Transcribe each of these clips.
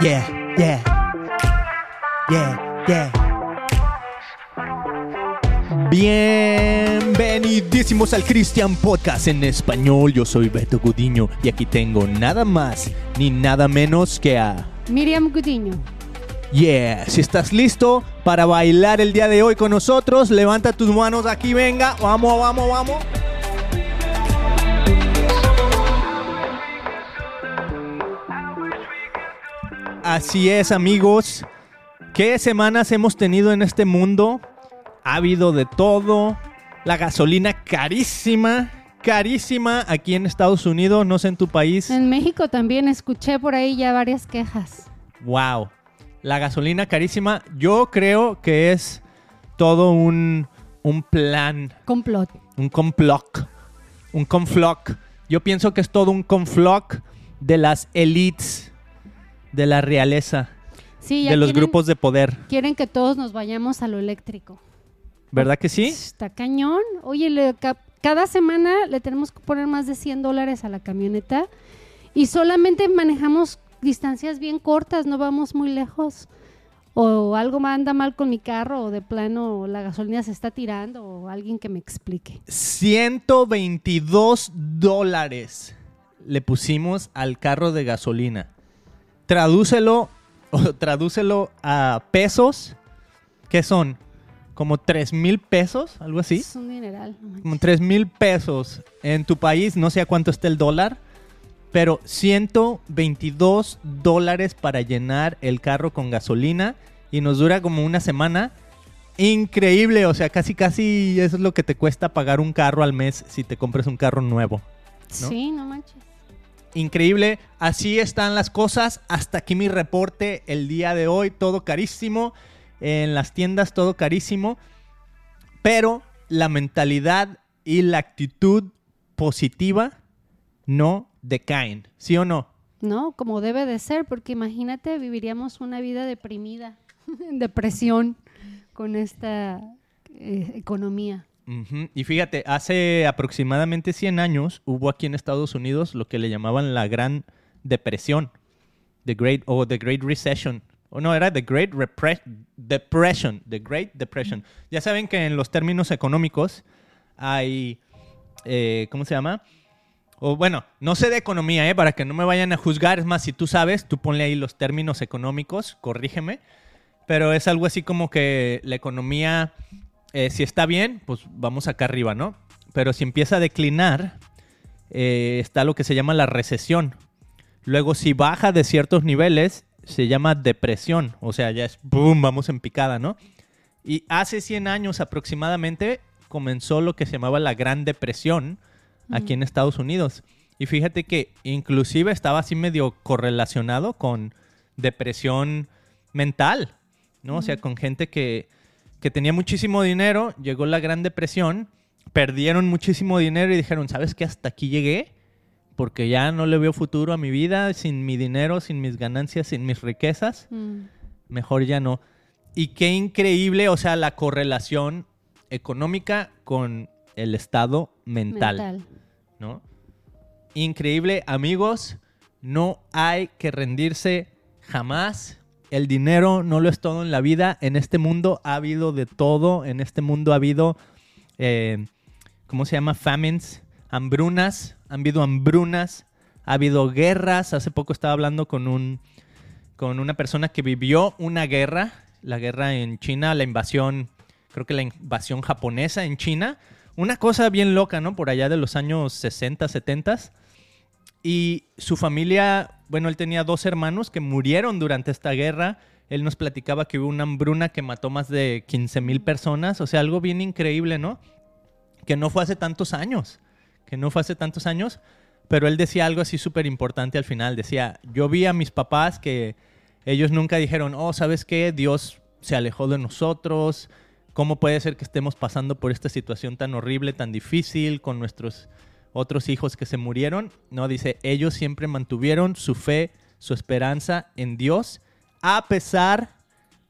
Yeah, yeah. Yeah, yeah. Bienvenidísimos al Christian Podcast en español. Yo soy Beto Gudiño y aquí tengo nada más ni nada menos que a Miriam Gudiño. Yeah, si estás listo para bailar el día de hoy con nosotros, levanta tus manos aquí, venga, vamos, vamos, vamos. Así es, amigos. ¿Qué semanas hemos tenido en este mundo? Ha habido de todo. La gasolina carísima, carísima aquí en Estados Unidos, no sé en tu país. En México también escuché por ahí ya varias quejas. Wow. La gasolina carísima, yo creo que es todo un, un plan, Complot. un complot, un confloc. Yo pienso que es todo un confloc de las elites, de la realeza, Sí, de los quieren, grupos de poder. quieren que todos nos vayamos a lo eléctrico. ¿Verdad que sí? Está cañón. Oye, le- cada semana le tenemos que poner más de 100 dólares a la camioneta y solamente manejamos distancias bien cortas, no vamos muy lejos. O algo anda mal con mi carro, o de plano la gasolina se está tirando, o alguien que me explique. 122 dólares le pusimos al carro de gasolina. Tradúcelo, o tradúcelo a pesos, que son como 3 mil pesos, algo así. Es un dineral. no. Como 3 mil pesos en tu país, no sé a cuánto está el dólar, pero 122 dólares para llenar el carro con gasolina y nos dura como una semana. Increíble, o sea, casi casi eso es lo que te cuesta pagar un carro al mes si te compras un carro nuevo. ¿no? Sí, no manches. Increíble, así están las cosas. Hasta aquí mi reporte el día de hoy, todo carísimo. En las tiendas todo carísimo. Pero la mentalidad y la actitud positiva no decaen, ¿sí o no? No, como debe de ser, porque imagínate, viviríamos una vida deprimida, en depresión, con esta eh, economía. Y fíjate, hace aproximadamente 100 años hubo aquí en Estados Unidos lo que le llamaban la Gran Depresión, the Great o the Great Recession. O no, era the Great Repre- Depression, the Great Depression. Ya saben que en los términos económicos hay, eh, ¿cómo se llama? O bueno, no sé de economía, ¿eh? para que no me vayan a juzgar. Es más, si tú sabes, tú ponle ahí los términos económicos, corrígeme. Pero es algo así como que la economía, eh, si está bien, pues vamos acá arriba, ¿no? Pero si empieza a declinar, eh, está lo que se llama la recesión. Luego, si baja de ciertos niveles, se llama depresión. O sea, ya es boom, vamos en picada, ¿no? Y hace 100 años aproximadamente comenzó lo que se llamaba la Gran Depresión aquí en Estados Unidos. Y fíjate que inclusive estaba así medio correlacionado con depresión mental, ¿no? O sea, con gente que, que tenía muchísimo dinero, llegó la Gran Depresión, perdieron muchísimo dinero y dijeron, ¿sabes qué? Hasta aquí llegué, porque ya no le veo futuro a mi vida, sin mi dinero, sin mis ganancias, sin mis riquezas, Mm. mejor ya no. Y qué increíble, o sea, la correlación económica con el estado mental. Mental. ¿no? Increíble, amigos, no hay que rendirse jamás. El dinero no lo es todo en la vida. En este mundo ha habido de todo. En este mundo ha habido, eh, ¿cómo se llama? Famines, hambrunas. Han habido hambrunas. Ha habido guerras. Hace poco estaba hablando con un con una persona que vivió una guerra, la guerra en China, la invasión, creo que la invasión japonesa en China. Una cosa bien loca, ¿no? Por allá de los años 60, 70. Y su familia, bueno, él tenía dos hermanos que murieron durante esta guerra. Él nos platicaba que hubo una hambruna que mató más de 15 mil personas. O sea, algo bien increíble, ¿no? Que no fue hace tantos años. Que no fue hace tantos años. Pero él decía algo así súper importante al final. Decía, yo vi a mis papás que ellos nunca dijeron, oh, ¿sabes qué? Dios se alejó de nosotros. ¿Cómo puede ser que estemos pasando por esta situación tan horrible, tan difícil con nuestros otros hijos que se murieron? No, dice, ellos siempre mantuvieron su fe, su esperanza en Dios, a pesar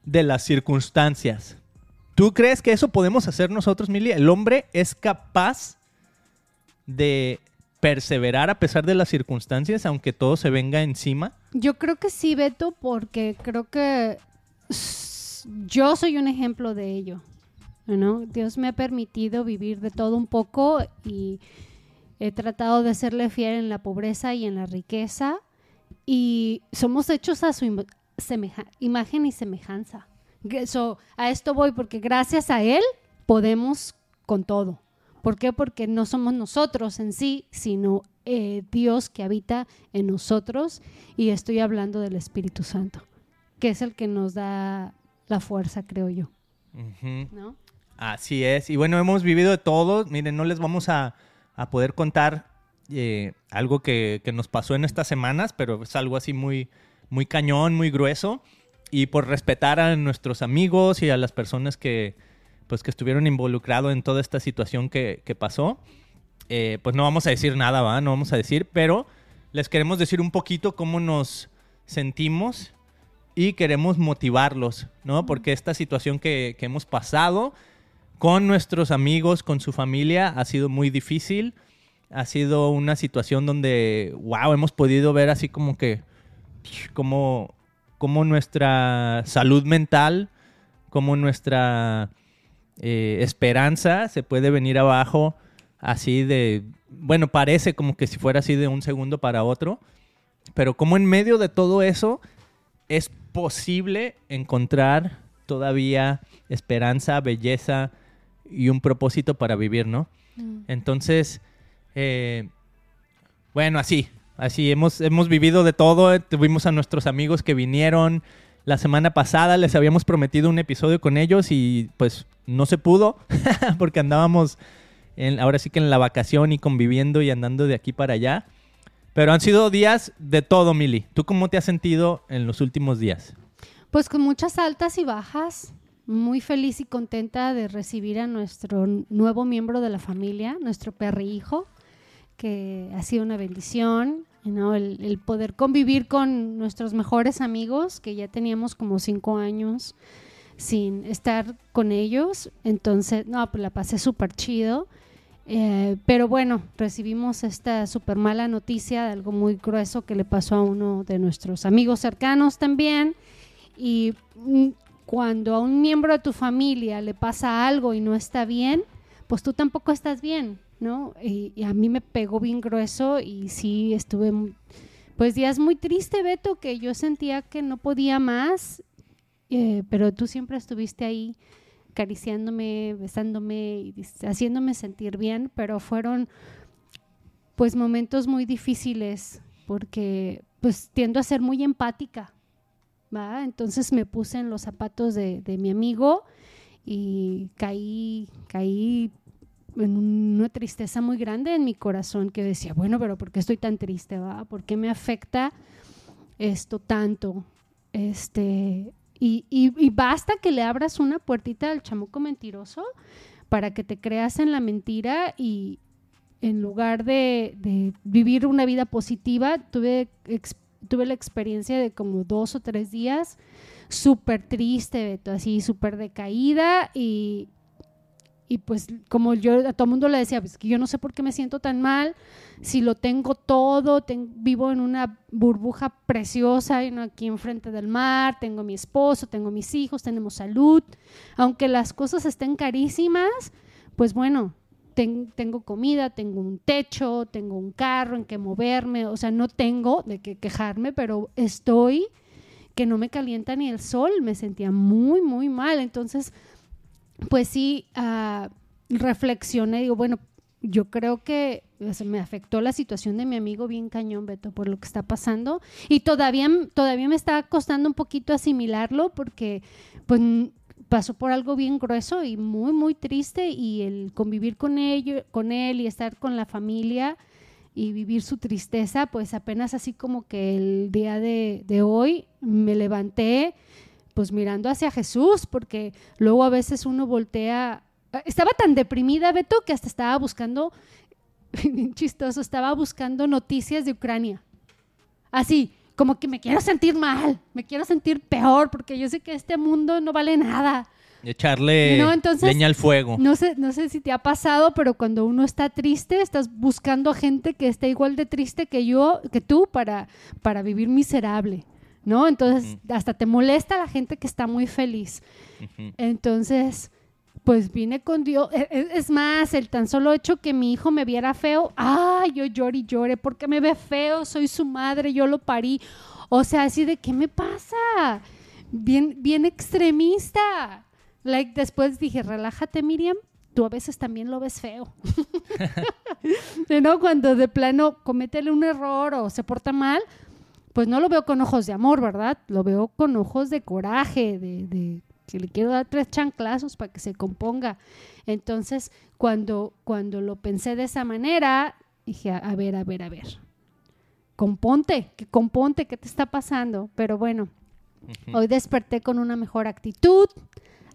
de las circunstancias. ¿Tú crees que eso podemos hacer nosotros, Mili? ¿El hombre es capaz de perseverar a pesar de las circunstancias, aunque todo se venga encima? Yo creo que sí, Beto, porque creo que yo soy un ejemplo de ello. ¿No? Dios me ha permitido vivir de todo un poco y he tratado de serle fiel en la pobreza y en la riqueza. Y somos hechos a su imagen y semejanza. So, a esto voy porque gracias a Él podemos con todo. ¿Por qué? Porque no somos nosotros en sí, sino eh, Dios que habita en nosotros. Y estoy hablando del Espíritu Santo, que es el que nos da la fuerza, creo yo. ¿no? Así es. Y bueno, hemos vivido de todo. Miren, no les vamos a, a poder contar eh, algo que, que nos pasó en estas semanas, pero es algo así muy, muy cañón, muy grueso. Y por respetar a nuestros amigos y a las personas que, pues, que estuvieron involucrados en toda esta situación que, que pasó, eh, pues no vamos a decir nada, ¿va? No vamos a decir, pero les queremos decir un poquito cómo nos sentimos y queremos motivarlos, ¿no? Porque esta situación que, que hemos pasado con nuestros amigos, con su familia, ha sido muy difícil. Ha sido una situación donde, wow, hemos podido ver así como que, como, como nuestra salud mental, como nuestra eh, esperanza se puede venir abajo así de, bueno, parece como que si fuera así de un segundo para otro, pero como en medio de todo eso es posible encontrar todavía esperanza, belleza y un propósito para vivir, ¿no? Entonces, eh, bueno, así, así hemos, hemos vivido de todo. Tuvimos a nuestros amigos que vinieron la semana pasada, les habíamos prometido un episodio con ellos y pues no se pudo porque andábamos en- ahora sí que en la vacación y conviviendo y andando de aquí para allá. Pero han sido días de todo, Mili. ¿Tú cómo te has sentido en los últimos días? Pues con muchas altas y bajas, muy feliz y contenta de recibir a nuestro nuevo miembro de la familia, nuestro perrihijo, que ha sido una bendición, el poder convivir con nuestros mejores amigos, que ya teníamos como cinco años sin estar con ellos, entonces, no, pues la pasé súper chido. Eh, pero bueno, recibimos esta súper mala noticia de algo muy grueso que le pasó a uno de nuestros amigos cercanos también. Y mm, cuando a un miembro de tu familia le pasa algo y no está bien, pues tú tampoco estás bien, ¿no? Y, y a mí me pegó bien grueso y sí estuve, pues días muy triste, Beto, que yo sentía que no podía más, eh, pero tú siempre estuviste ahí acariciándome, besándome y haciéndome sentir bien, pero fueron pues momentos muy difíciles porque pues tiendo a ser muy empática, Entonces me puse en los zapatos de, mi amigo y caí, caí en una tristeza muy grande en mi corazón que decía, bueno, pero ¿por qué estoy tan triste? ¿va? ¿Por qué me afecta esto tanto? Este, y, y- basta que le abras una puertita al chamuco mentiroso para que te creas en la mentira y en lugar de, de vivir una vida positiva, tuve, ex- tuve la experiencia de como dos o tres días súper triste, así súper decaída y, y pues como yo a todo mundo le decía, pues que yo no sé por qué me siento tan mal, si lo tengo todo, vivo en una burbuja preciosa aquí enfrente del mar, tengo mi esposo, tengo mis hijos, tenemos salud, aunque las cosas estén carísimas, pues bueno, ten- tengo comida, tengo un techo, tengo un carro en que moverme, o sea, no tengo de qué quejarme, pero estoy que no me calienta ni el sol, me sentía muy, muy mal, entonces pues sí, ah, reflexioné, digo, bueno, yo creo que me afectó la situación de mi amigo bien cañón, Beto, por lo que está pasando. Y todavía, todavía me está costando un poquito asimilarlo porque pues pasó por algo bien grueso y muy, muy triste y el convivir con, ello, con él y estar con la familia y vivir su tristeza, pues apenas así como que el día de, hoy me levanté pues mirando hacia Jesús, porque luego a veces uno voltea. Estaba tan deprimida, Beto, que hasta estaba buscando, chistoso, estaba buscando noticias de Ucrania. Así, como que me quiero sentir mal, me quiero sentir peor, porque yo sé que este mundo no vale nada. Echarle No, entonces- leña al fuego. No sé, no sé si te ha pasado, pero cuando uno está triste, estás buscando gente que esté igual de triste que yo, que tú, para, para vivir miserable, ¿no? Entonces, hasta te molesta la gente que está muy feliz. Ujú. Entonces, pues vine con Dios. E- e- Es más, el tan solo hecho que mi hijo me viera feo, ay, yo lloré y lloré, porque me ve feo, soy su madre, yo lo parí. O sea, así de, ¿qué me pasa? Bien, bien extremista. Like, después dije, relájate, Miriam, tú a veces también lo ves feo. ¿No? Cuando de plano cométele un error o se porta mal, pues no lo veo con ojos de amor, ¿verdad? Lo veo con ojos de coraje, de, de que le quiero dar tres chanclazos para que se componga. Entonces, cuando, cuando lo pensé de esa manera, dije, a, ver, a ver, a ver. Componte, que componte, ¿qué te está pasando? Pero bueno, hoy desperté con una mejor actitud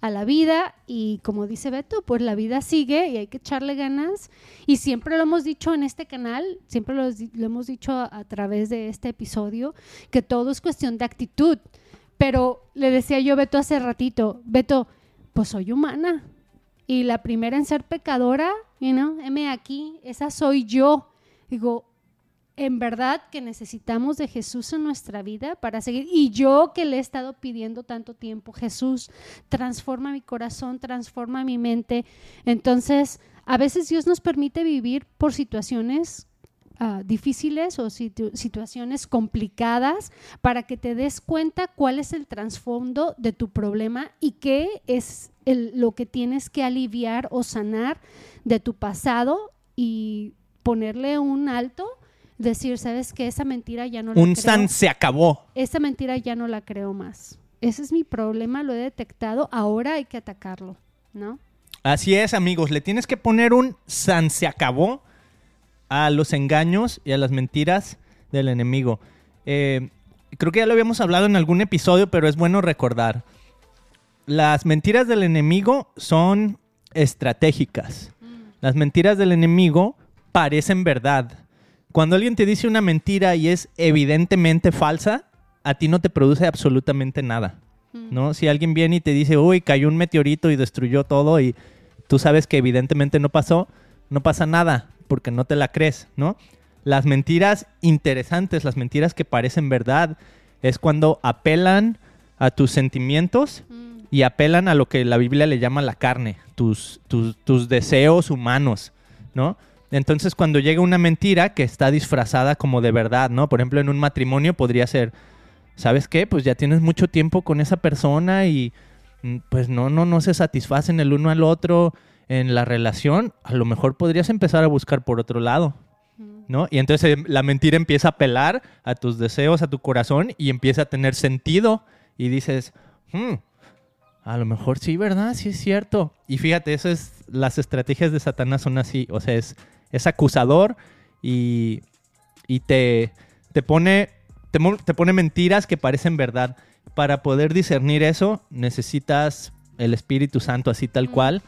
a la vida y como dice Beto, pues la vida sigue y hay que echarle ganas y siempre lo hemos dicho en este canal, siempre lo, lo hemos dicho a, a través de este episodio, que todo es cuestión de actitud. Pero le decía yo a Beto hace ratito, Beto, pues soy humana y la primera en ser pecadora, you know, heme aquí, esa soy yo. Digo, en verdad que necesitamos de Jesús en nuestra vida para seguir. Y yo que le he estado pidiendo tanto tiempo, Jesús, transforma mi corazón, transforma mi mente. Entonces, a veces Dios nos permite vivir por situaciones ah, difíciles o situ- situaciones complicadas para que te des cuenta cuál es el trasfondo de tu problema y qué es el- lo que tienes que aliviar o sanar de tu pasado y ponerle un alto, decir, sabes que esa mentira ya no la Un creo san se acabó. esa mentira ya no la creo más. Ese es mi problema, lo he detectado, ahora hay que atacarlo, ¿no? Así es, amigos. Le tienes que poner un san se acabó a los engaños y a las mentiras del enemigo. Eh, creo que ya lo habíamos hablado en algún episodio, pero es bueno recordar. Las mentiras del enemigo son estratégicas. Las mentiras del enemigo parecen verdad. Cuando alguien te dice una mentira y es evidentemente falsa, a ti no te produce absolutamente nada. ¿no? Si alguien viene y te dice, uy, cayó un meteorito y destruyó todo y tú sabes que evidentemente no pasó, no pasa nada porque no te la crees, ¿no? Las mentiras interesantes, las mentiras que parecen verdad, es cuando apelan a tus sentimientos y apelan a lo que la Biblia le llama la carne, tus, tus, tus deseos humanos, ¿no? Entonces cuando llega una mentira que está disfrazada como de verdad, ¿no? Por ejemplo, en un matrimonio podría ser, ¿sabes qué? Pues ya tienes mucho tiempo con esa persona y mm, pues no, no, no se satisfacen el uno al otro en la relación, a lo mejor podrías empezar a buscar por otro lado, ¿no? Y entonces eh, la mentira empieza a apelar a tus deseos, a tu corazón y empieza a tener sentido y dices, "Hmm, a lo mejor sí, ¿verdad? Sí es cierto. Y fíjate, eso es, las estrategias de Satanás son así, o sea, es, es acusador y, y te, te pone te, te pone mentiras que parecen verdad. Para poder discernir eso, necesitas el Espíritu Santo así tal cual.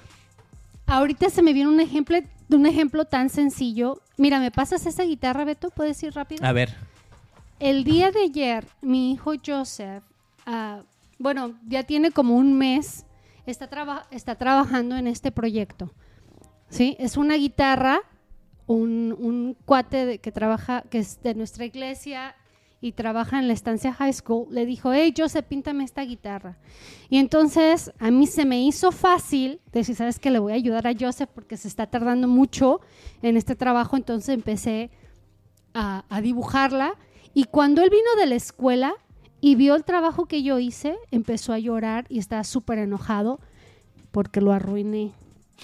Ahorita se me viene un ejemplo, un ejemplo tan sencillo. Mira, ¿me pasas esa guitarra, Beto? ¿Puedes ir rápido? A ver, El día de ayer, mi hijo Joseph, ah, bueno, ya tiene como un mes, está, traba- está trabajando en este proyecto. ¿Sí? Es una guitarra, un, un cuate de- que trabaja, que es de nuestra iglesia y trabaja en la estancia high school, le dijo, hey, Joseph, píntame esta guitarra. Y entonces a mí se me hizo fácil decir, ¿sabes que Le voy a ayudar a Joseph porque se está tardando mucho en este trabajo, entonces empecé a, a dibujarla. Y cuando él vino de la escuela y vio el trabajo que yo hice, empezó a llorar y estaba súper enojado porque lo arruiné.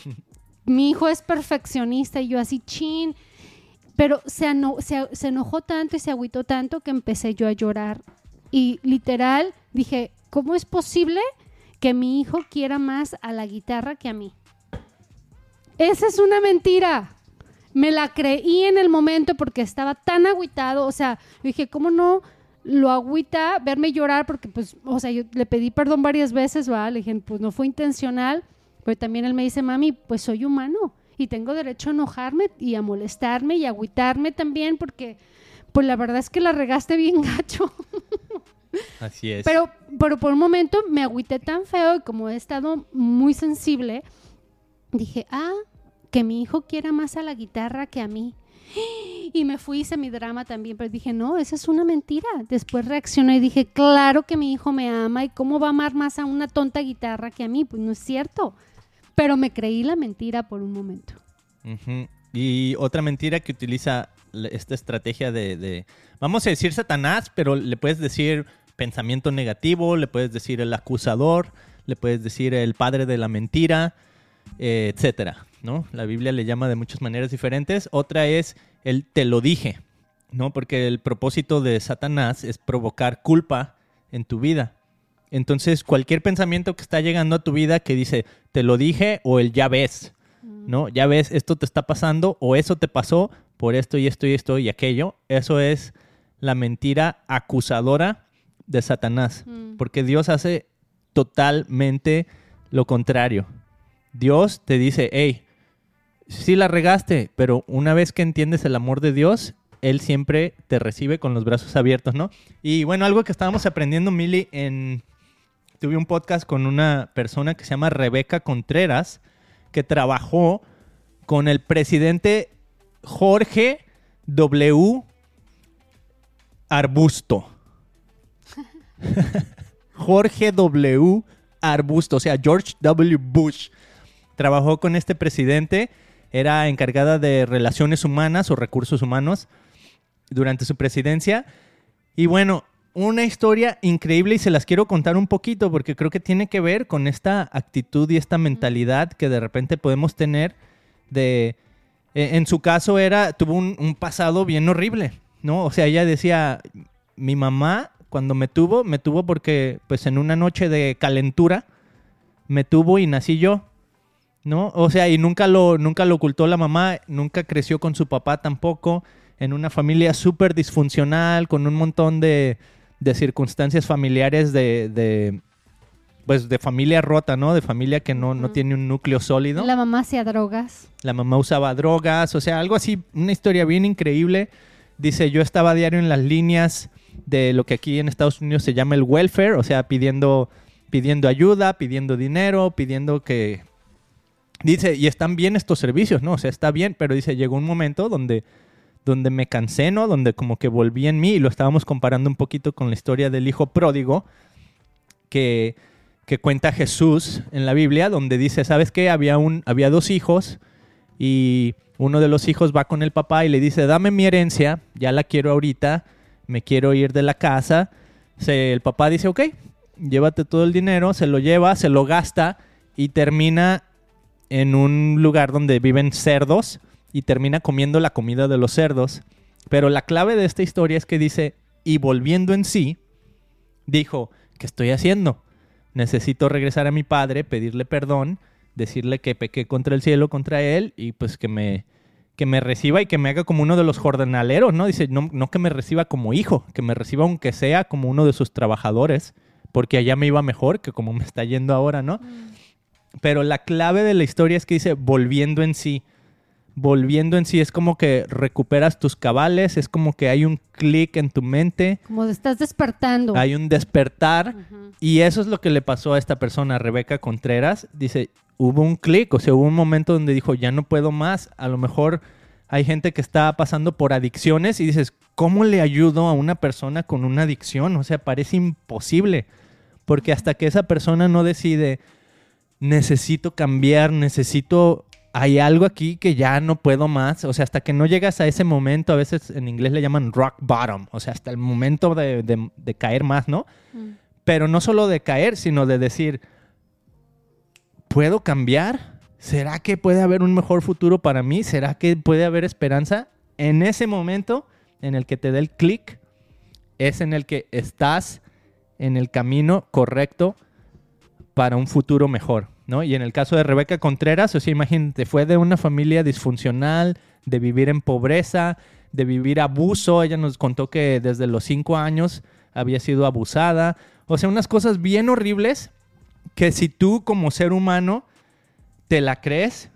Mi hijo es perfeccionista y yo así, chin. Pero se, se enojó tanto y se agüitó tanto que empecé yo a llorar. Y literal dije, ¿cómo es posible que mi hijo quiera más a la guitarra que a mí? Esa es una mentira. Me la creí en el momento porque estaba tan agüitado. O sea, dije, ¿cómo no lo agüita verme llorar? Porque, pues, o sea, yo le pedí perdón varias veces, ¿va? Le dije, pues no fue intencional. Pero también él me dice, mami, pues soy humano y tengo derecho a enojarme y a molestarme y a agüitarme también porque, pues la verdad es que la regaste bien gacho. Así es. Pero, pero por un momento me agüité tan feo y como he estado muy sensible, dije, ah, que mi hijo quiera más a la guitarra que a mí. Y me fui, hice mi drama también, pero dije, no, esa es una mentira. Después reaccioné y dije, claro que mi hijo me ama y cómo va a amar más a una tonta guitarra que a mí. Pues no es cierto. Pero me creí la mentira por un momento. Y otra mentira que utiliza esta estrategia de, de- vamos a decir Satanás, pero le puedes decir pensamiento negativo, le puedes decir el acusador, le puedes decir el padre de la mentira, eh, etcétera, ¿no? La Biblia le llama de muchas maneras diferentes. Otra es el te lo dije, ¿no? Porque el propósito de Satanás es provocar culpa en tu vida. Entonces, cualquier pensamiento que está llegando a tu vida que dice, te lo dije o el ya ves, ¿no? Ya ves, esto te está pasando o eso te pasó por esto y esto y esto y aquello. Eso es la mentira acusadora de Satanás. Mm. Porque Dios hace totalmente lo contrario. Dios te dice, hey, sí la regaste, pero una vez que entiendes el amor de Dios, Él siempre te recibe con los brazos abiertos, ¿no? Y bueno, algo que estábamos aprendiendo, Mili, en... Tuve un podcast con una persona que se llama Rebeca Contreras, que trabajó con el presidente Jorge W. Arbusto. Jorge W. Arbusto, o sea, George W. Bush. Trabajó con este presidente, era encargada de relaciones humanas o recursos humanos durante su presidencia. Y bueno, una historia increíble y se las quiero contar un poquito porque creo que tiene que ver con esta actitud y esta mentalidad que de repente podemos tener de... e- En su caso era, tuvo un, un pasado bien horrible, ¿no? O sea, ella decía, mi mamá cuando me tuvo, me tuvo porque pues en una noche de calentura me tuvo y nací yo. ¿no? O sea, y nunca lo, nunca lo ocultó la mamá, nunca creció con su papá tampoco, en una familia súper disfuncional, con un montón de, de circunstancias familiares de, de, pues, de familia rota, ¿no? De familia que no, no tiene un núcleo sólido. La mamá hacía drogas. La mamá usaba drogas, o sea, algo así, una historia bien increíble. Dice, yo estaba a diario en las líneas de lo que aquí en Estados Unidos se llama el welfare, o sea, pidiendo, pidiendo ayuda, pidiendo dinero, pidiendo que... Dice, y están bien estos servicios, ¿no? O sea, está bien, pero dice, llegó un momento donde, donde me cansé, ¿no? Donde como que volví en mí y lo estábamos comparando un poquito con la historia del hijo pródigo que, que cuenta Jesús en la Biblia, donde dice, ¿sabes qué? Había, un, había dos hijos y uno de los hijos va con el papá y le dice, dame mi herencia, ya la quiero ahorita, me quiero ir de la casa. El papá dice, ok, llévate todo el dinero, se lo lleva, se lo gasta y termina en un lugar donde viven cerdos y termina comiendo la comida de los cerdos. Pero la clave de esta historia es que dice, y volviendo en sí, dijo, ¿qué estoy haciendo? Necesito regresar a mi padre, pedirle perdón, decirle que pequé contra el cielo, contra él, y pues que me, que me reciba y que me haga como uno de los jornaleros, ¿no? Dice, no, no que me reciba como hijo, que me reciba aunque sea como uno de sus trabajadores, porque allá me iba mejor que como me está yendo ahora, ¿no? Pero la clave de la historia es que dice, volviendo en sí. Volviendo en sí es como que recuperas tus cabales, es como que hay un clic en tu mente, Como estás despertando. hay un despertar. Y eso es lo que le pasó a esta persona, Rebeca Contreras. Dice, hubo un clic, o sea, hubo un momento donde dijo, ya no puedo más. A lo mejor hay gente que está pasando por adicciones y dices, ¿cómo le ayudo a una persona con una adicción? O sea, parece imposible. Porque hasta que esa persona no decide, necesito cambiar, necesito... Hay algo aquí que ya no puedo más. O sea, hasta que no llegas a ese momento, a veces en inglés le llaman rock bottom. O sea, hasta el momento de, de- de caer más, ¿no? Mm. pero no solo de caer, sino de decir, ¿puedo cambiar? ¿Será que puede haber un mejor futuro para mí? ¿Será que puede haber esperanza? En ese momento en el que te dé el clic, es en el que estás en el camino correcto para un futuro mejor, ¿no? Y en el caso de Rebeca Contreras, o sea, imagínate, fue de una familia disfuncional, de vivir en pobreza, de vivir abuso. Ella nos contó que desde los cinco años había sido abusada. O sea, unas cosas bien horribles que si tú como ser humano te la crees,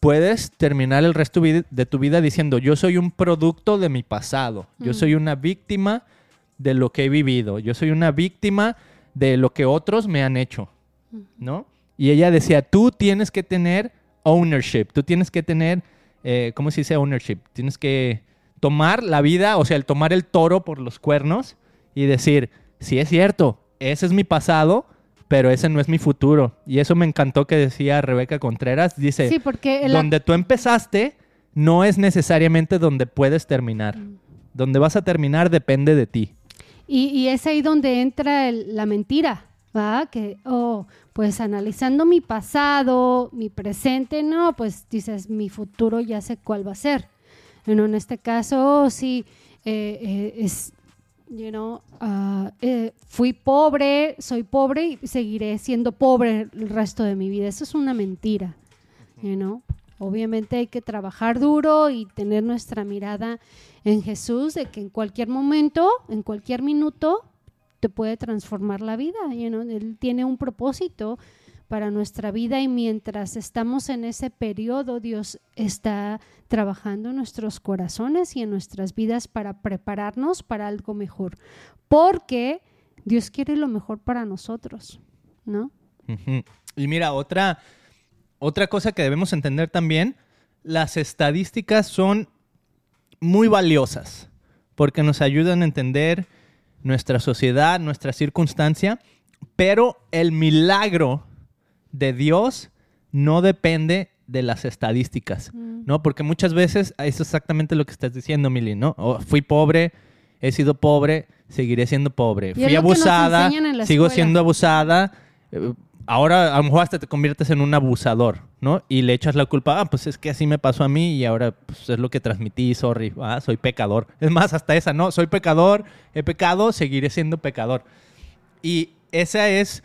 puedes terminar el resto de tu vida diciendo, yo soy un producto de mi pasado, yo Mm. soy una víctima de lo que he vivido. Yo soy una víctima de lo que otros me han hecho, ¿no? Y ella decía, tú tienes que tener ownership, tú tienes que tener, eh, ¿cómo se dice ownership? Tienes que tomar la vida, o sea, el tomar el toro por los cuernos y decir, sí es cierto, ese es mi pasado, pero ese no es mi futuro. Y eso me encantó que decía Rebeca Contreras, dice, Sí, porque donde tú empezaste no es necesariamente donde puedes terminar. Donde vas a terminar depende de ti. Y, y es ahí donde entra el- la mentira, ¿va? Que, oh, pues analizando mi pasado, mi presente, no, pues dices, mi futuro ya sé cuál va a ser. Bueno, en este caso, oh, sí, eh, eh, es, you know, ah, eh, fui pobre, soy pobre y seguiré siendo pobre el resto de mi vida. Eso es una mentira, you know. Obviamente hay que trabajar duro y tener nuestra mirada en Jesús de que en cualquier momento, en cualquier minuto, te puede transformar la vida. you know. Él tiene un propósito para nuestra vida y mientras estamos en ese periodo, Dios está trabajando en nuestros corazones y en nuestras vidas para prepararnos para algo mejor. Porque Dios quiere lo mejor para nosotros, ¿no? Y mira, otra, otra cosa que debemos entender también, las estadísticas son muy valiosas porque nos ayudan a entender nuestra sociedad, nuestra circunstancia, pero el milagro de Dios no depende de las estadísticas, ¿no? Porque muchas veces es exactamente lo que estás diciendo, Mili, ¿no? Oh, fui pobre, he sido pobre, seguiré siendo pobre. Fui abusada, sigo escuela. siendo abusada. Ahora a lo mejor hasta te conviertes en un abusador, ¿no? Y le echas la culpa, ah, pues es que así me pasó a mí y ahora pues, es lo que transmití, sorry, ah, soy pecador. Es más, hasta esa, ¿no? Soy pecador, he pecado, seguiré siendo pecador. Y esa es,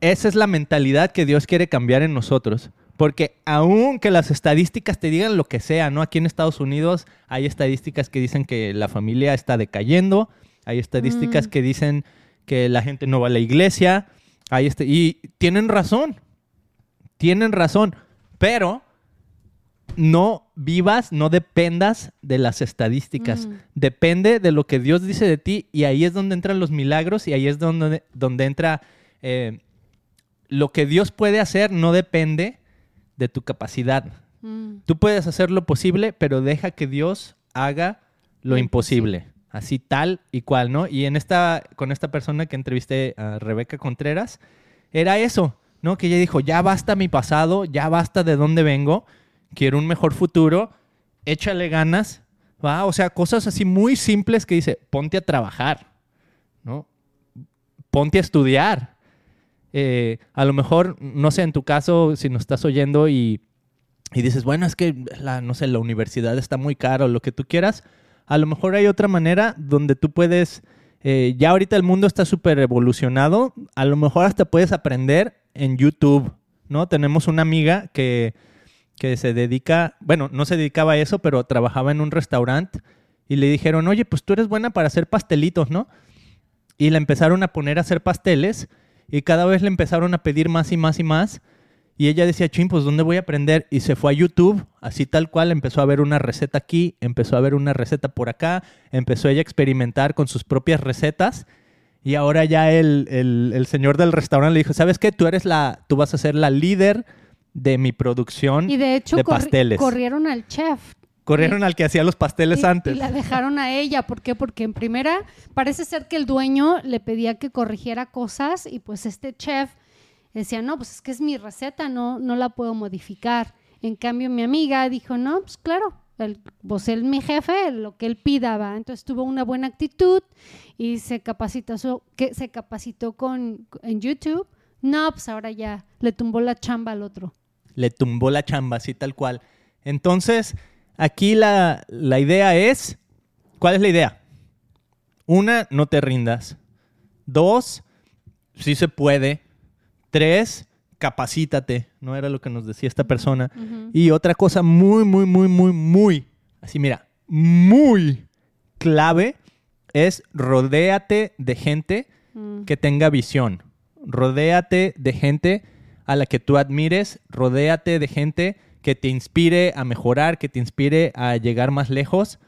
esa es la mentalidad que Dios quiere cambiar en nosotros. Porque aunque las estadísticas te digan lo que sea, ¿no? Aquí en Estados Unidos hay estadísticas que dicen que la familia está decayendo, hay estadísticas Mm. que dicen que la gente no va a la iglesia, hay este, y tienen razón, tienen razón, pero no vivas, no dependas de las estadísticas. Mm. Depende de lo que Dios dice de ti y ahí es donde entran los milagros y ahí es donde, donde entra eh, lo que Dios puede hacer no depende de tu capacidad. Mm. Tú puedes hacer lo posible, pero deja que Dios haga Lo imposible. Así tal y cual, ¿no? Y en esta, con esta persona que entrevisté a Rebeca Contreras, era eso, ¿no? Que ella dijo, ya basta mi pasado, ya basta de dónde vengo, quiero un mejor futuro, échale ganas, ¿va? O sea, cosas así muy simples que dice, ponte a trabajar, ¿no? Ponte a estudiar. Eh, a lo mejor, no sé, en tu caso, si nos estás oyendo y, y dices, bueno, es que, la, no sé, la universidad está muy cara o lo que tú quieras, a lo mejor hay otra manera donde tú puedes, eh, ya ahorita el mundo está súper evolucionado, a lo mejor hasta puedes aprender en YouTube, ¿no? Tenemos una amiga que, que se dedica, bueno, no se dedicaba a eso, pero trabajaba en un restaurante y le dijeron, oye, pues tú eres buena para hacer pastelitos, ¿no? Y le empezaron a poner a hacer pasteles y cada vez le empezaron a pedir más y más y más. Y ella decía, ching, pues ¿dónde voy a aprender? Y se fue a YouTube, así tal cual, empezó a ver una receta aquí, empezó a ver una receta por acá, empezó ella a experimentar con sus propias recetas. Y ahora ya el, el- el señor del restaurante le dijo, ¿sabes qué? Tú eres la, tú vas a ser la líder de mi producción Y de hecho de corri- pasteles. corrieron al chef. Corrieron al que hacía los pasteles y, antes. y la dejaron a ella. ¿Por qué? Porque en primera parece ser que el dueño le pedía que corrigiera cosas y pues este chef decía, no, pues es que es mi receta, no, no la puedo modificar. En cambio, mi amiga dijo, no, pues claro, el, pues él mi jefe, lo que él pida, va. Entonces tuvo una buena actitud y se capacitó, que se capacitó con, en YouTube. No, pues ahora ya le tumbó la chamba al otro. le tumbó la chamba, así tal cual. Entonces, aquí la, la idea es, ¿cuál es la idea? Una, no te rindas. Dos, sí se puede. Tres, capacítate. No era lo que nos decía esta persona. Y otra cosa muy, muy, muy, muy, muy, así mira, muy clave es rodéate de gente Mm. que tenga visión. Rodéate de gente a la que tú admires, rodéate de gente que te inspire a mejorar, que te inspire a llegar más lejos,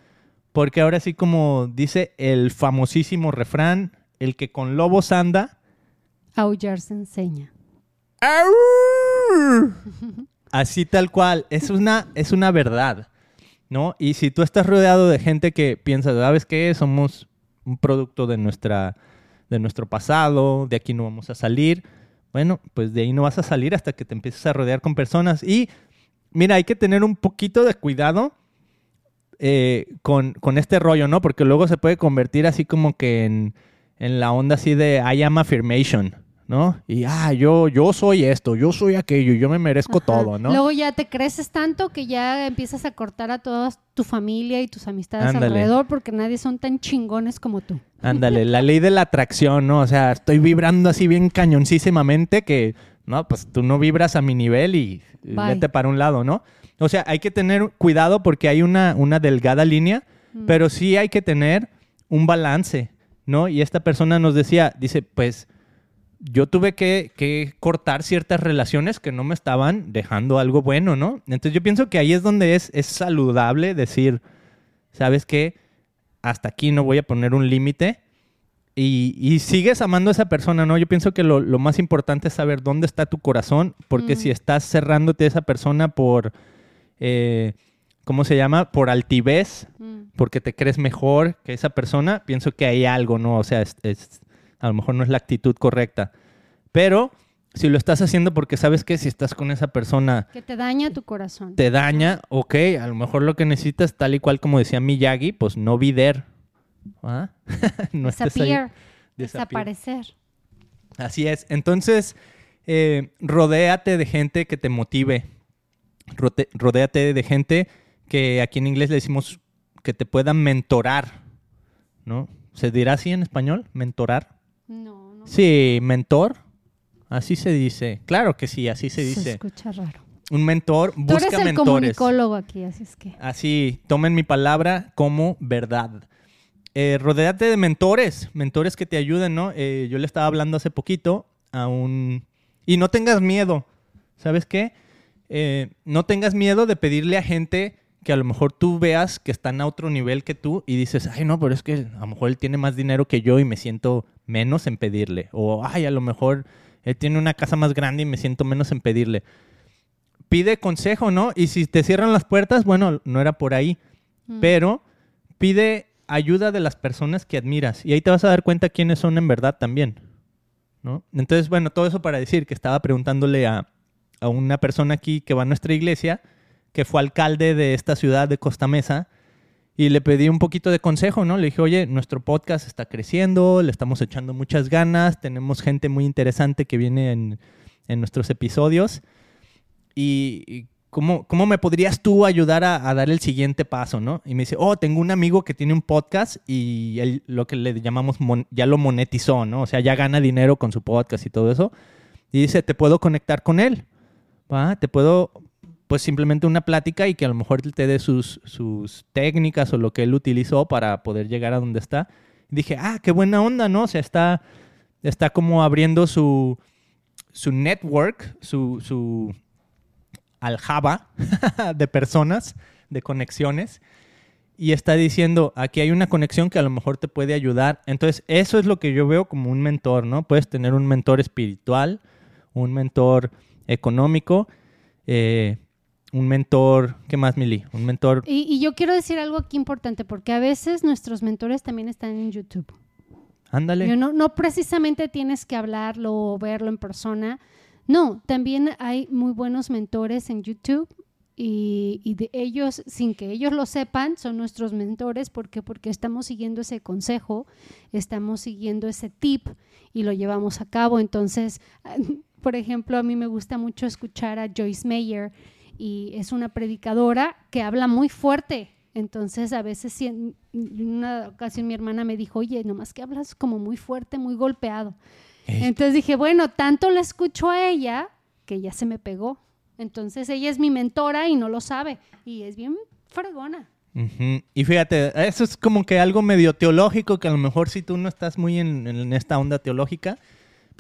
Porque ahora sí, como dice el famosísimo refrán, el que con lobos anda. Aullar se enseña. Así tal cual. Es una, es una verdad. ¿No? Y si tú estás rodeado de gente que piensa, ¿sabes qué? Somos un producto de, nuestra, de nuestro pasado, de aquí no vamos a salir. Bueno, pues de ahí no vas a salir hasta que te empieces a rodear con personas. Y mira, hay que tener un poquito de cuidado eh, con, con, este rollo, ¿no? Porque luego se puede convertir así como que en, en la onda así de I am affirmation. ¿no? Y, ah, yo, yo soy esto, yo soy aquello, yo me merezco todo, ¿no? Luego ya te creces tanto que ya empiezas a cortar a toda tu familia y tus amistades alrededor porque nadie son tan chingones como tú. Ándale, la ley de la atracción, ¿no? O sea, estoy vibrando así bien cañoncísimamente que, no, pues tú no vibras a mi nivel y vete para un lado, ¿no? O sea, hay que tener cuidado porque hay una, una delgada línea, mm. pero sí hay que tener un balance, ¿no? Y esta persona nos decía, dice, pues yo tuve que, cortar ciertas relaciones que no me estaban dejando algo bueno, ¿no? Entonces yo pienso que ahí es donde es, es saludable decir, ¿sabes qué? Hasta aquí no voy a poner un límite. Y, sigues amando a esa persona, ¿no? Yo pienso que lo, más importante es saber dónde está tu corazón, porque si estás cerrándote a esa persona por, eh, ¿cómo se llama? Por altivez, mm. porque te crees mejor que esa persona, pienso que hay algo, ¿no? O sea, es a lo mejor no es la actitud correcta. Pero si lo estás haciendo porque sabes que si estás con esa persona... Que te daña tu corazón. Te daña, ok, a lo mejor lo que necesitas, tal y cual como decía Miyagi, pues no vider. ¿Ah? no Desaparecer. Así es. Entonces, eh, rodéate de gente que te motive. rodéate de gente que aquí en inglés le decimos que te puedan mentorar. ¿No? ¿Se dirá así en español? ¿Mentorar? No, no. Sí, mentor. Así se dice. Claro que sí, así se dice. Se escucha raro. Un mentor busca Tú eres el comunicólogo aquí, así es que. Así, tomen mi palabra como verdad. Eh, rodéate de mentores, mentores que te ayuden, ¿no? Eh, yo le estaba hablando hace poquito a un... Y no tengas miedo, ¿sabes qué? Eh, no tengas miedo de pedirle a gente que a lo mejor tú veas que están a otro nivel que tú y dices, ay, no, pero es que a lo mejor él tiene más dinero que yo y me siento menos en pedirle. O, ay, a lo mejor él tiene una casa más grande y me siento menos en pedirle. Pide consejo, ¿no? Y si te cierran las puertas, bueno, no era por ahí. Mm. Pero pide ayuda de las personas que admiras. Y ahí te vas a dar cuenta quiénes son en verdad también. ¿no? Entonces, bueno, todo eso para decir que estaba preguntándole a, a una persona aquí que va a nuestra iglesia que fue alcalde de esta ciudad de Costa Mesa, y le pedí un poquito de consejo, ¿no? Le dije, oye, nuestro podcast está creciendo, le estamos echando muchas ganas, tenemos gente muy interesante que viene en, nuestros episodios. Y, ¿cómo, ¿cómo, me podrías tú ayudar a, dar el siguiente paso, no? Y me dice, oh, tengo un amigo que tiene un podcast y él, lo que le llamamos, ya lo monetizó, ¿no? O sea, ya gana dinero con su podcast y todo eso. Y dice, ¿te puedo conectar con él? ¿Va? Te puedo pues simplemente una plática y que a lo mejor te dé sus, sus técnicas o lo que él utilizó para poder llegar a donde está. dije, ah, qué buena onda, ¿no? O sea, está, está como abriendo su, su network, su, su aljaba de personas, de conexiones, y está diciendo, aquí hay una conexión que a lo mejor te puede ayudar. Entonces, eso es lo que yo veo como un mentor, ¿no? Puedes tener un mentor espiritual, un mentor económico, eh, un mentor, ¿qué más, Mili? Un mentor. Y, yo quiero decir algo aquí importante, porque a veces nuestros mentores también están en YouTube. Ándale. No, no precisamente tienes que hablarlo o verlo en persona. No, también hay muy buenos mentores en YouTube y, y, de ellos, sin que ellos lo sepan, son nuestros mentores. ¿Por qué? Porque estamos siguiendo ese consejo, estamos siguiendo ese tip y lo llevamos a cabo. Entonces, por ejemplo, a mí me gusta mucho escuchar a Joyce Meyer y es una predicadora que habla muy fuerte. Entonces, a veces, en una ocasión mi hermana me dijo, oye, nomás que hablas como muy fuerte, muy golpeado. Entonces dije, bueno, tanto la escucho a ella que ya se me pegó. Entonces, ella es mi mentora y no lo sabe. Y es bien fregona. Y fíjate, eso es como que algo medio teológico, que a lo mejor si tú no estás muy en, en esta onda teológica,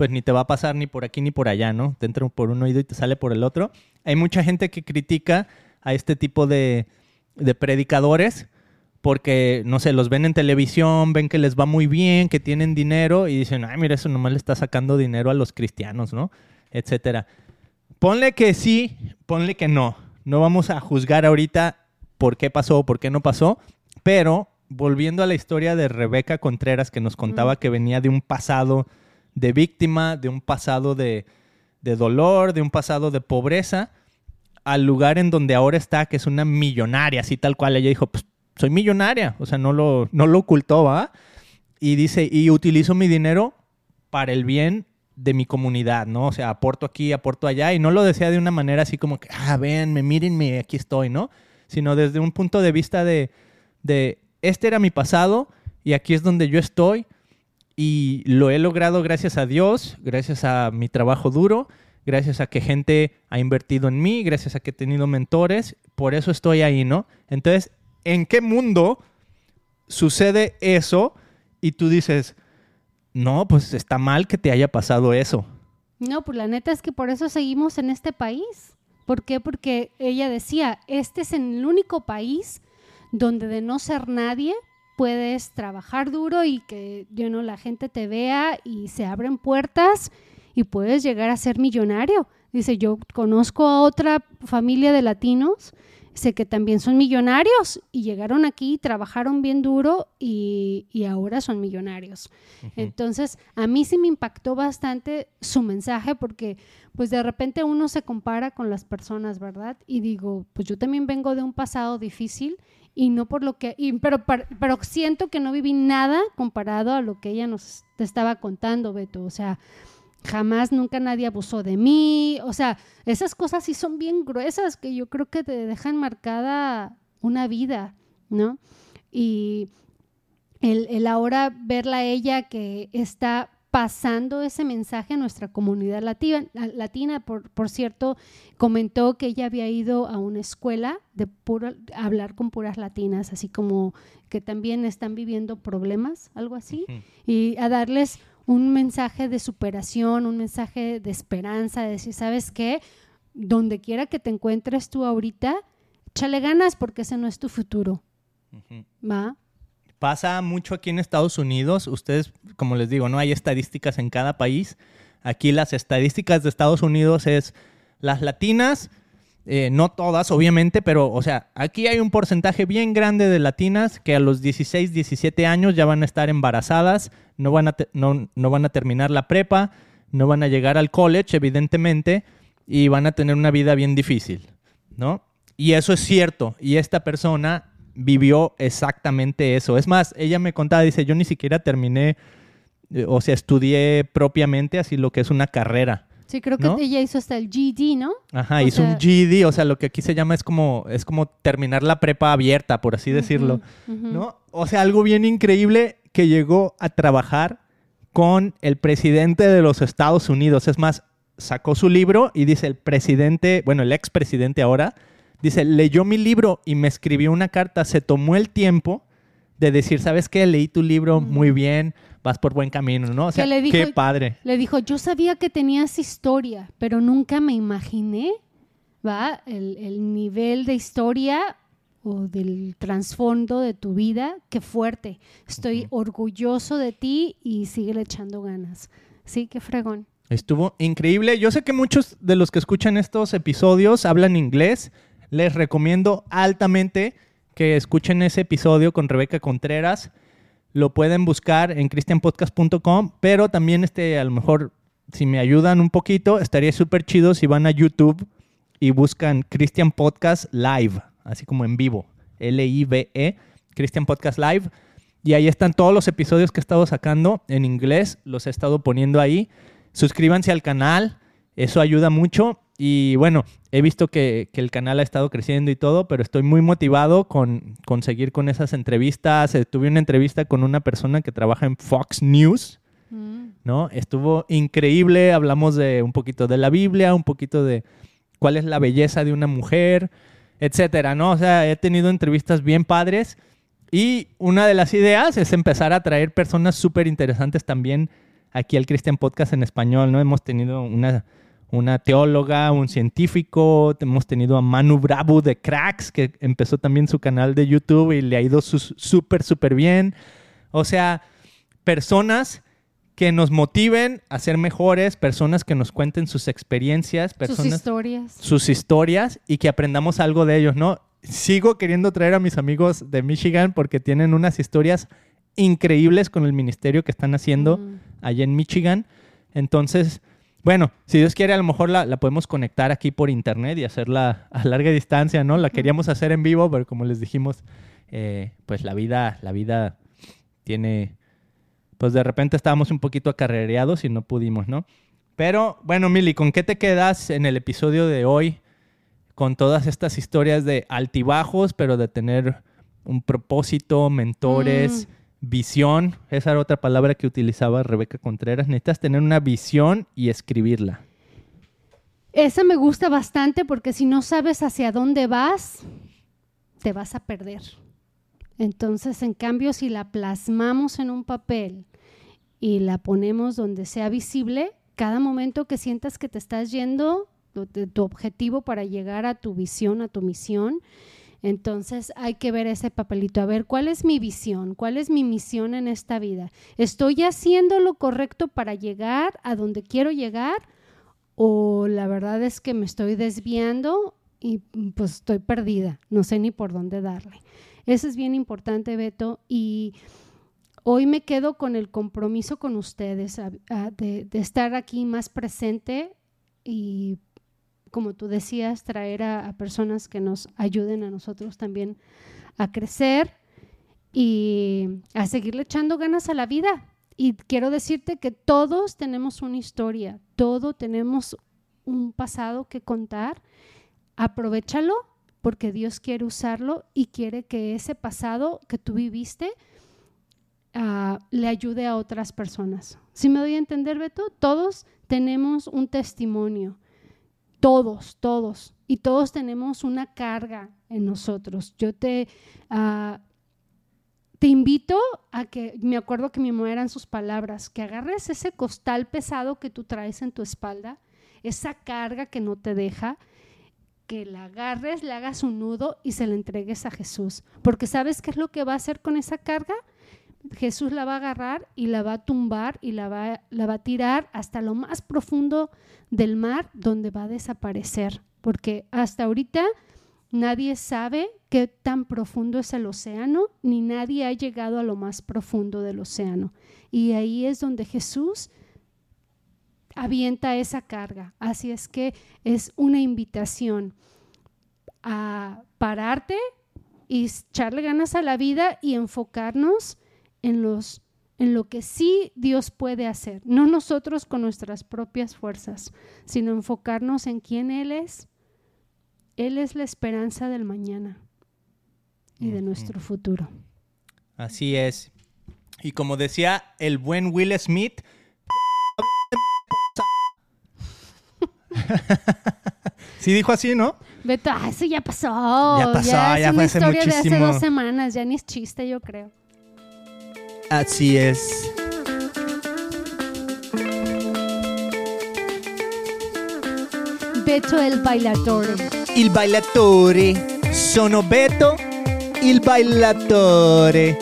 pues ni te va a pasar ni por aquí ni por allá, ¿no? Te entra por un oído y te sale por el otro. Hay mucha gente que critica a este tipo de, predicadores porque, no sé, los ven en televisión, ven que les va muy bien, que tienen dinero y dicen, ay, mira, eso nomás le está sacando dinero a los cristianos, ¿no? Etcétera. Ponle que sí, ponle que no. No vamos a juzgar ahorita por qué pasó o por qué no pasó, pero volviendo a la historia de Rebeca Contreras que nos contaba que venía de un pasado de víctima, de un pasado de, de dolor, de un pasado de pobreza, al lugar en donde ahora está, que es una millonaria, así tal cual. Ella dijo, pues soy millonaria, o sea, no lo, no lo ocultó, ¿va? Y dice, y utilizo mi dinero para el bien de mi comunidad, ¿no? O sea, aporto aquí, aporto allá, y no lo decía de una manera así como que, ah, venme, mírenme, aquí estoy, ¿no? Sino desde un punto de vista de, de, este era mi pasado y aquí es donde yo estoy y lo he logrado gracias a Dios, gracias a mi trabajo duro, gracias a que gente ha invertido en mí, gracias a que he tenido mentores, por eso estoy ahí, ¿no? Entonces, ¿en qué mundo sucede eso y tú dices, no, pues está mal que te haya pasado eso? No, pues la neta es que por eso seguimos en este país. ¿Por qué? Porque ella decía, este es el único país donde de no ser nadie puedes trabajar duro y que you know, la gente te vea y se abren puertas y puedes llegar a ser millonario. Dice, yo conozco a otra familia de latinos, sé que también son millonarios y llegaron aquí, trabajaron bien duro y, y ahora son millonarios. Entonces, a mí sí me impactó bastante su mensaje porque pues de repente uno se compara con las personas, ¿verdad? Y digo, pues yo también vengo de un pasado difícil y no por lo que, pero, pero siento que no viví nada comparado a lo que ella nos te estaba contando, Beto. O sea, jamás, nunca nadie abusó de mí. O sea, esas cosas sí son bien gruesas que yo creo que te dejan marcada una vida, ¿no? Y el, el ahora verla a ella que está pasando ese mensaje a nuestra comunidad latina. latina por, por, cierto, comentó que ella había ido a una escuela de hablar con puras latinas, así como que también están viviendo problemas, algo así, y a darles un mensaje de superación, un mensaje de esperanza, de decir, ¿sabes qué? Donde quiera que te encuentres tú ahorita, échale ganas porque ese no es tu futuro. ¿Va? Pasa mucho aquí en Estados Unidos. Ustedes, como les digo, no hay estadísticas en cada país. Aquí las estadísticas de Estados Unidos es las latinas, eh, no todas, obviamente, pero, o sea, aquí hay un porcentaje bien grande de latinas que a los 16, 17 años ya van a estar embarazadas, no van a, no, no van a terminar la prepa, no van a llegar al college, evidentemente, y van a tener una vida bien difícil, ¿no? Y eso es cierto. Y esta persona vivió exactamente eso. Es más, ella me contaba, dice, yo ni siquiera terminé, eh, o sea, estudié propiamente así lo que es una carrera. Sí, creo que ella hizo hasta el GD, ¿no? Ajá, hizo un GD, o sea, lo que aquí se llama es como, es como terminar la prepa abierta, por así decirlo, ¿no? O sea, algo bien increíble que llegó a trabajar con el presidente de los Estados Unidos. Es más, sacó su libro y dice el presidente, bueno, el expresidente ahora, Dice, leyó mi libro y me escribió una carta, se tomó el tiempo de decir, ¿sabes qué? Leí tu libro muy bien, vas por buen camino, ¿no? O sea, qué padre. Le dijo, yo sabía que tenías historia, pero nunca me imaginé, ¿va? El, nivel de historia o del trasfondo de tu vida, qué fuerte. Estoy orgulloso de ti y sigue echando ganas. Sí, qué fregón. Estuvo increíble. Yo sé que muchos de los que escuchan estos episodios hablan inglés les recomiendo altamente que escuchen ese episodio con Rebeca Contreras. Lo pueden buscar en christianpodcast.com, pero también este, a lo mejor, si me ayudan un poquito, estaría súper chido si van a YouTube y buscan Christian Podcast Live, así como en vivo, L-I-V-E, Christian Podcast Live. Y ahí están todos los episodios que he estado sacando en inglés, los he estado poniendo ahí. Suscríbanse al canal, eso ayuda mucho. Y bueno, he visto que, el canal ha estado creciendo y todo, pero estoy muy motivado con, seguir con esas entrevistas. Eh, tuve una entrevista con una persona que trabaja en Fox News, mm. ¿no? Estuvo increíble, hablamos de un poquito de la Biblia, un poquito de cuál es la belleza de una mujer, etcétera, ¿no? O sea, he tenido entrevistas bien padres y una de las ideas es empezar a traer personas súper interesantes también aquí al Christian Podcast en español, ¿no? Hemos tenido una una teóloga, un científico. Hemos tenido a Manu Bravo de Cracks, que empezó también su canal de YouTube y le ha ido súper, súper bien. O sea, personas que nos motiven a ser mejores, personas que nos cuenten sus experiencias, personas, sus historias. Sus historias y que aprendamos algo de ellos, ¿no? Sigo queriendo traer a mis amigos de Michigan porque tienen unas historias increíbles con el ministerio que están haciendo mm. allá en Michigan. Entonces, bueno, si Dios quiere, a lo mejor la, podemos conectar aquí por internet y hacerla a larga distancia, ¿no? La queríamos hacer en vivo, pero como les dijimos, eh, pues la vida, la vida tiene pues de repente estábamos un poquito acarreados y no pudimos, ¿no? Pero bueno, Mili, ¿con qué te quedas en el episodio de hoy? Con todas estas historias de altibajos, pero de tener un propósito, mentores, mm. Visión. Esa era otra palabra que utilizaba Rebeca Contreras. Necesitas tener una visión y escribirla. Esa me gusta bastante porque si no sabes hacia dónde vas, te vas a perder. Entonces, en cambio, si la plasmamos en un papel y la ponemos donde sea visible, cada momento que sientas que te estás yendo de tu objetivo para llegar a tu visión, a tu misión, entonces hay que ver ese papelito, a ver cuál es mi visión, cuál es mi misión en esta vida. ¿Estoy haciendo lo correcto para llegar a donde quiero llegar? ¿O la verdad es que me estoy desviando y pues estoy perdida, no sé ni por dónde darle? Eso es bien importante, Beto, y Hoy me quedo con el compromiso con ustedes de, estar aquí más presente y, como tú decías, traer a, personas que nos ayuden a nosotros también a crecer y a seguirle echando ganas a la vida. Y quiero decirte que todos tenemos una historia, todos tenemos un pasado que contar. Aprovechalo porque Dios quiere usarlo y quiere que ese pasado que tú viviste Ah, le ayude a otras personas. Si me doy a entender, Beto, todos tenemos un testimonio, todos, todos, y todos tenemos una carga en nosotros. Yo te, ah, te invito a que, me acuerdo que mi mamá eran sus palabras, que agarres ese costal pesado que tú traes en tu espalda, esa carga que no te deja, que la agarres, le hagas un nudo y se la entregues a Jesús. Porque ¿sabes qué es lo que va a hacer con esa carga? Jesús la va a agarrar y la va a tumbar y la va, a tirar hasta lo más profundo del mar donde va a desaparecer. Porque hasta ahorita nadie sabe qué tan profundo es el océano, ni nadie ha llegado a lo más profundo del océano. Y ahí es donde Jesús avienta esa carga. Así es que es una invitación a pararte y echarle ganas a la vida y enfocarnos en, los, en lo que sí Dios puede hacer, no nosotros con nuestras propias fuerzas, sino enfocarnos en quién Él es. Él es la esperanza del mañana y de nuestro futuro. Así es. Y como decía el buen Will Smith, sí dijo así, ¿no? Beto, ah, eso ya pasó. Ya pasó, ya, fue hace historia de hace dos semanas, ya ni es chiste, yo creo. Así es. Beto el bailatore. Il bailatore. Sono Beto il bailatore.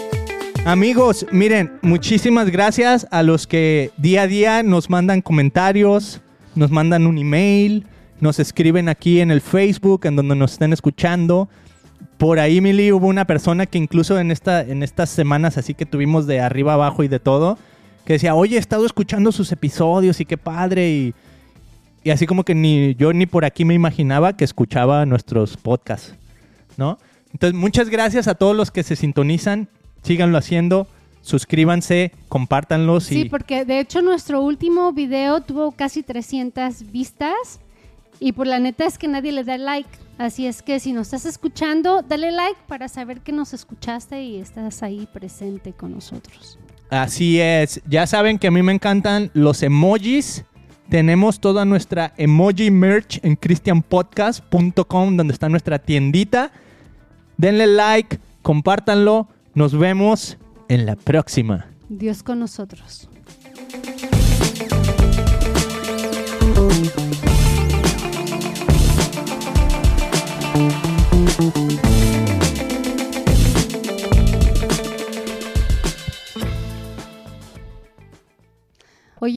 Amigos, miren, muchísimas gracias a los que día a día nos mandan comentarios, nos mandan un email, nos escriben aquí en el Facebook, en donde nos estén escuchando por ahí, Mili, hubo una persona que incluso en, esta, en estas semanas así que tuvimos de arriba abajo y de todo, que decía, oye, he estado escuchando sus episodios y qué padre. Y, y así como que ni yo ni por aquí me imaginaba que escuchaba nuestros podcasts, ¿no? Entonces, muchas gracias a todos los que se sintonizan. Síganlo haciendo. Suscríbanse, compártanlos. Sí, porque de hecho nuestro último video tuvo casi 300 vistas. Y por la neta es que nadie le da like. Así es que si nos estás escuchando, dale like para saber que nos escuchaste y estás ahí presente con nosotros. Así es. Ya saben que a mí me encantan los emojis. Tenemos toda nuestra emoji merch en christianpodcast.com, donde está nuestra tiendita. Denle like, compártanlo. Nos vemos en la próxima. Dios con nosotros.